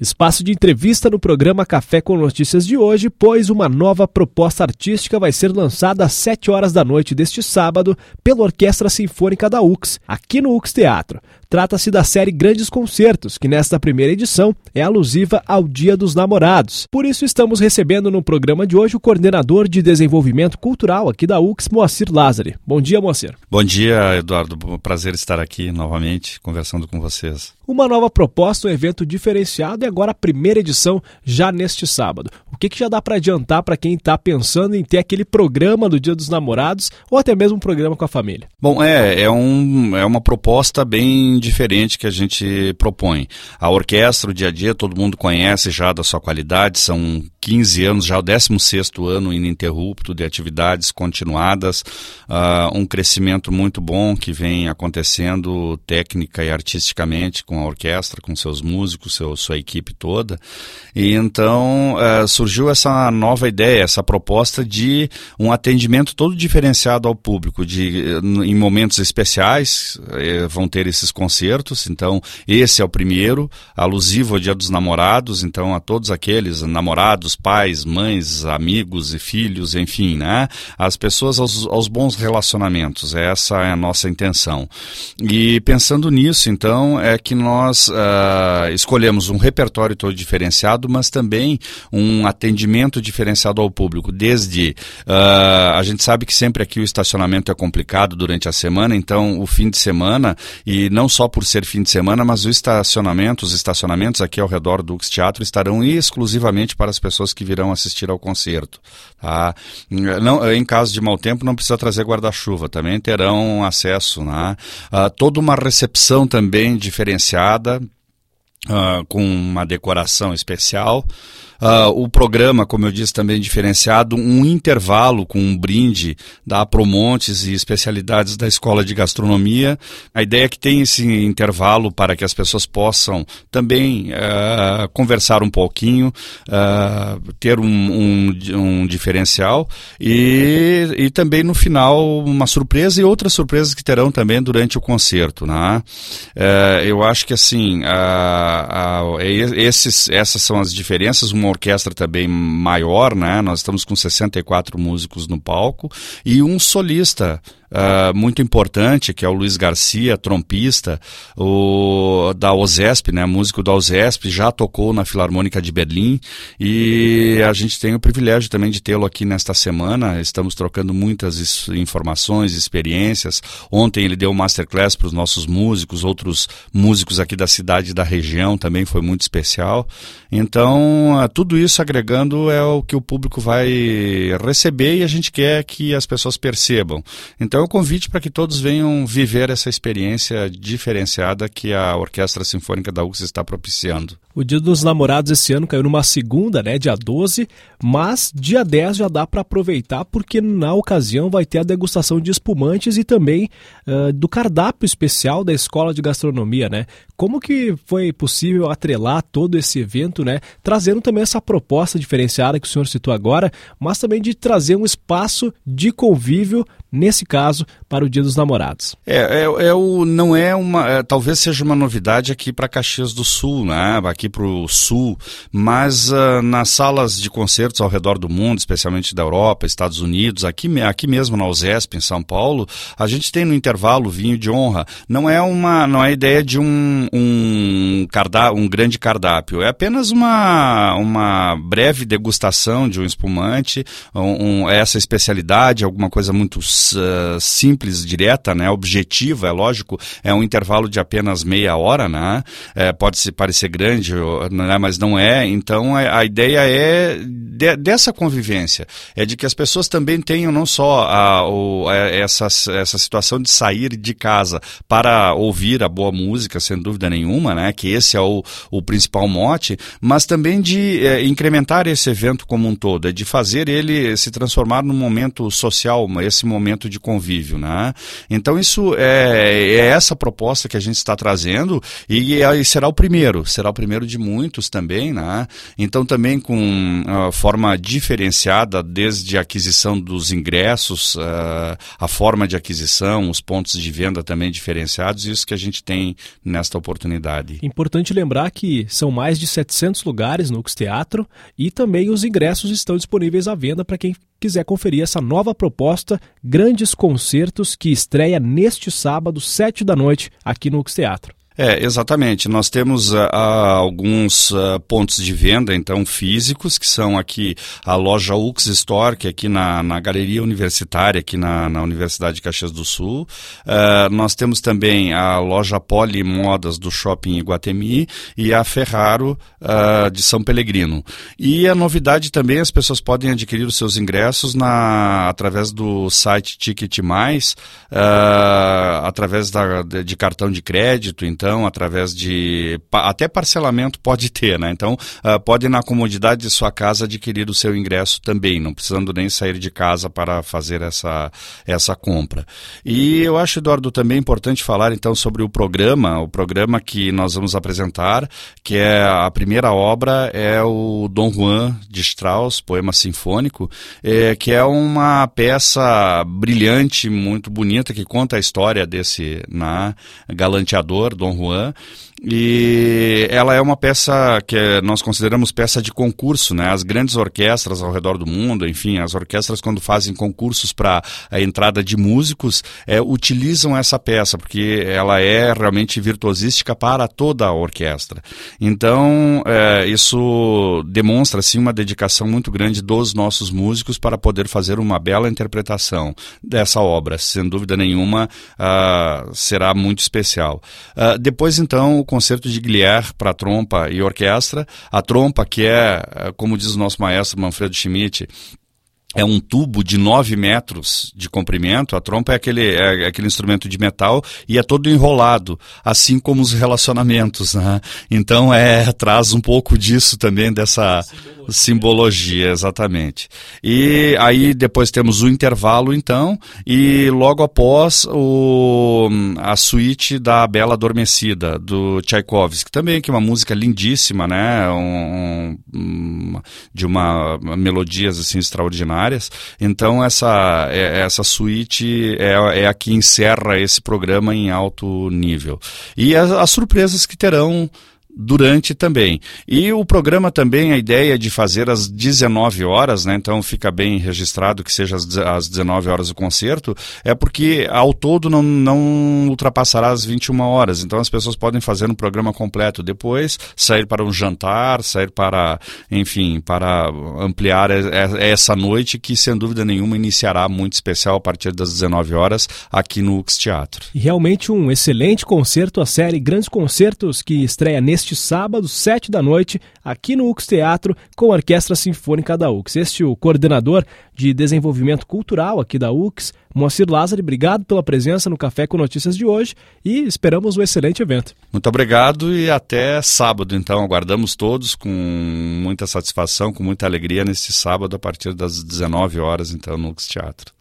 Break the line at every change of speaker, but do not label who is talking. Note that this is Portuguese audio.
Espaço de entrevista no programa Café com Notícias de hoje, pois uma nova proposta artística vai ser lançada às 7 horas da noite deste sábado pela Orquestra Sinfônica da UX, aqui no UX Teatro. Trata-se da série Grandes Concertos, que nesta primeira edição é alusiva ao Dia dos Namorados. Por isso estamos recebendo no programa de hoje o coordenador de desenvolvimento cultural aqui da UX, Moacir Lázari. Bom dia, Moacir.
Bom dia, Eduardo. Prazer estar aqui novamente conversando com vocês.
Uma nova proposta, um evento diferenciado e agora a primeira edição já neste sábado. Que, que já dá para adiantar para quem está pensando em ter aquele programa do Dia dos Namorados ou até mesmo um programa com a família?
Bom, é, é, um, é uma proposta bem diferente que a gente propõe. A orquestra, o dia a dia, todo mundo conhece já da sua qualidade, são 15 anos, já o 16 ano ininterrupto de atividades continuadas, uh, um crescimento muito bom que vem acontecendo técnica e artisticamente com a orquestra, com seus músicos, seu, sua equipe toda. E então uh, surgiu essa nova ideia, essa proposta de um atendimento todo diferenciado ao público, de em momentos especiais eh, vão ter esses concertos. Então esse é o primeiro, alusivo ao Dia dos Namorados. Então a todos aqueles namorados pais, mães, amigos e filhos, enfim, né? As pessoas aos, aos bons relacionamentos. Essa é a nossa intenção. E pensando nisso, então, é que nós uh, escolhemos um repertório todo diferenciado, mas também um diferenciado ao público. Desde uh, a gente sabe que sempre aqui o estacionamento é complicado durante a semana, então o fim de semana e não só por ser fim de semana, mas o estacionamento, os estacionamentos aqui ao redor do Ux Teatro estarão exclusivamente para as pessoas pessoas que virão assistir ao concerto. Tá? Não, em caso de mau tempo, não precisa trazer guarda-chuva, também terão acesso. Né? Uh, toda uma recepção também diferenciada, uh, com uma decoração especial. Uh, o programa, como eu disse, também diferenciado, um intervalo com um brinde da Promontes e especialidades da Escola de Gastronomia. A ideia é que tem esse intervalo para que as pessoas possam também uh, conversar um pouquinho, uh, ter um, um, um, diferencial e, e também no final uma surpresa e outras surpresas que terão também durante o concerto. Né? eu acho que assim, esses, essas são as diferenças. Uma orquestra também maior, né? Nós estamos com 64 músicos no palco e um solista uh, muito importante, que é o Luiz Garcia, trompista, o da OZESP, né, músico da OZESP, já tocou na Filarmônica de Berlim e a gente tem o privilégio também de tê-lo aqui nesta semana. Estamos trocando muitas informações, experiências. Ontem ele deu um masterclass para os nossos músicos, outros músicos aqui da cidade e da região também foi muito especial. Então, uh, tudo isso agregando é o que o público vai receber e a gente quer que as pessoas percebam. Então, então, é o convite para que todos venham viver essa experiência diferenciada que a Orquestra Sinfônica da UX está propiciando.
O Dia dos Namorados esse ano caiu numa segunda, né, dia 12, mas dia 10 já dá para aproveitar porque na ocasião vai ter a degustação de espumantes e também uh, do cardápio especial da Escola de Gastronomia, né? Como que foi possível atrelar todo esse evento, né, trazendo também essa proposta diferenciada que o senhor citou agora, mas também de trazer um espaço de convívio nesse caso, para o Dia dos Namorados.
É, é, é o, não é uma. É, talvez seja uma novidade aqui para Caxias do Sul, né? aqui para o Sul, mas uh, nas salas de concertos ao redor do mundo, especialmente da Europa, Estados Unidos, aqui, aqui mesmo na USESP, em São Paulo, a gente tem no intervalo vinho de honra. Não é uma não é ideia de um, um, cardá, um grande cardápio, é apenas uma, uma breve degustação de um espumante, um, um, essa especialidade, alguma coisa muito uh, simples, direta, né, objetiva, é lógico, é um intervalo de apenas meia hora, né, é, pode se parecer grande, né, mas não é. Então a, a ideia é de, dessa convivência, é de que as pessoas também tenham não só a, o, a, essa, essa situação de sair de casa para ouvir a boa música, sem dúvida nenhuma, né, que esse é o, o principal mote, mas também de é, incrementar esse evento como um todo, é de fazer ele se transformar num momento social, esse momento de convívio, né? Então isso é, é essa proposta que a gente está trazendo e, e será o primeiro, será o primeiro de muitos também, né? Então também com uh, forma diferenciada, desde a aquisição dos ingressos, uh, a forma de aquisição, os pontos de venda também diferenciados, isso que a gente tem nesta oportunidade.
Importante lembrar que são mais de 700 lugares no Ux Teatro e também os ingressos estão disponíveis à venda para quem quiser conferir essa nova proposta, Grandes Concertos, que estreia neste sábado, 7 da noite, aqui no Ux Teatro.
É, exatamente. Nós temos uh, alguns uh, pontos de venda, então, físicos, que são aqui a loja Ux Store, que é aqui na, na Galeria Universitária, aqui na, na Universidade de Caxias do Sul. Uh, nós temos também a loja Poli Modas do Shopping Iguatemi e a Ferraro de São Pelegrino. E a novidade também, as pessoas podem adquirir os seus ingressos na, através do site Ticket Mais, através da, de, de cartão de crédito, então, cartão, através de. até parcelamento pode ter, né? Então, uh, pode na comodidade de sua casa adquirir o seu ingresso também, não precisando nem sair de casa para fazer essa, essa compra. E eu acho, Eduardo, também importante falar então sobre o programa, o programa que nós vamos apresentar, que é a primeira obra, é o Dom Juan de Strauss, poema sinfônico, é, que é uma peça brilhante, muito bonita, que conta a história desse né, galanteador, Dom Juan e ela é uma peça que nós consideramos peça de concurso, né? As grandes orquestras ao redor do mundo, enfim, as orquestras quando fazem concursos para a entrada de músicos, é, utilizam essa peça porque ela é realmente virtuosística para toda a orquestra. Então, é, isso demonstra assim uma dedicação muito grande dos nossos músicos para poder fazer uma bela interpretação dessa obra. Sem dúvida nenhuma, uh, será muito especial. Uh, depois, então, concerto de Glier para trompa e orquestra. A trompa, que é, eh, como diz o nosso maestro Manfredo Schmidt, é um tubo de 9 metros de comprimento. A trompa é aquele, é aquele instrumento de metal e é todo enrolado, assim como os relacionamentos. Né? Então é traz um pouco disso também, dessa simbologia. simbologia, exatamente. E aí depois temos o intervalo, então, e logo após o, a suíte da Bela Adormecida, do Tchaikovsky, também, que é uma música lindíssima, né? Um, um, de uma melodias assim extraordinárias áreas. Então essa, é, essa suíte é, é a que encerra esse programa em alto nível. E as, as surpresas que terão durante também. E o programa também, a ideia de fazer às 19 horas, né, então fica bem registrado que seja às 19 horas o concerto, é porque ao todo não, não ultrapassará as 21 horas. Então as pessoas podem fazer um programa completo depois, sair para um jantar, sair para, enfim, para ampliar essa noite que sem dúvida nenhuma iniciará muito especial a partir das 19 horas aqui no UX Teatro.
Realmente um excelente concerto, a série Grandes Concertos que estreia neste neste sábado, sete da noite, aqui no UX Teatro, com a Orquestra Sinfônica da UX. Este é o coordenador de desenvolvimento cultural aqui da UX, Moacir Lázaro. Obrigado pela presença no Café com Notícias de hoje e esperamos um excelente evento.
Muito obrigado e até sábado, então. Aguardamos todos com muita satisfação, com muita alegria nesse sábado, a partir das 19 horas, então, no UX Teatro.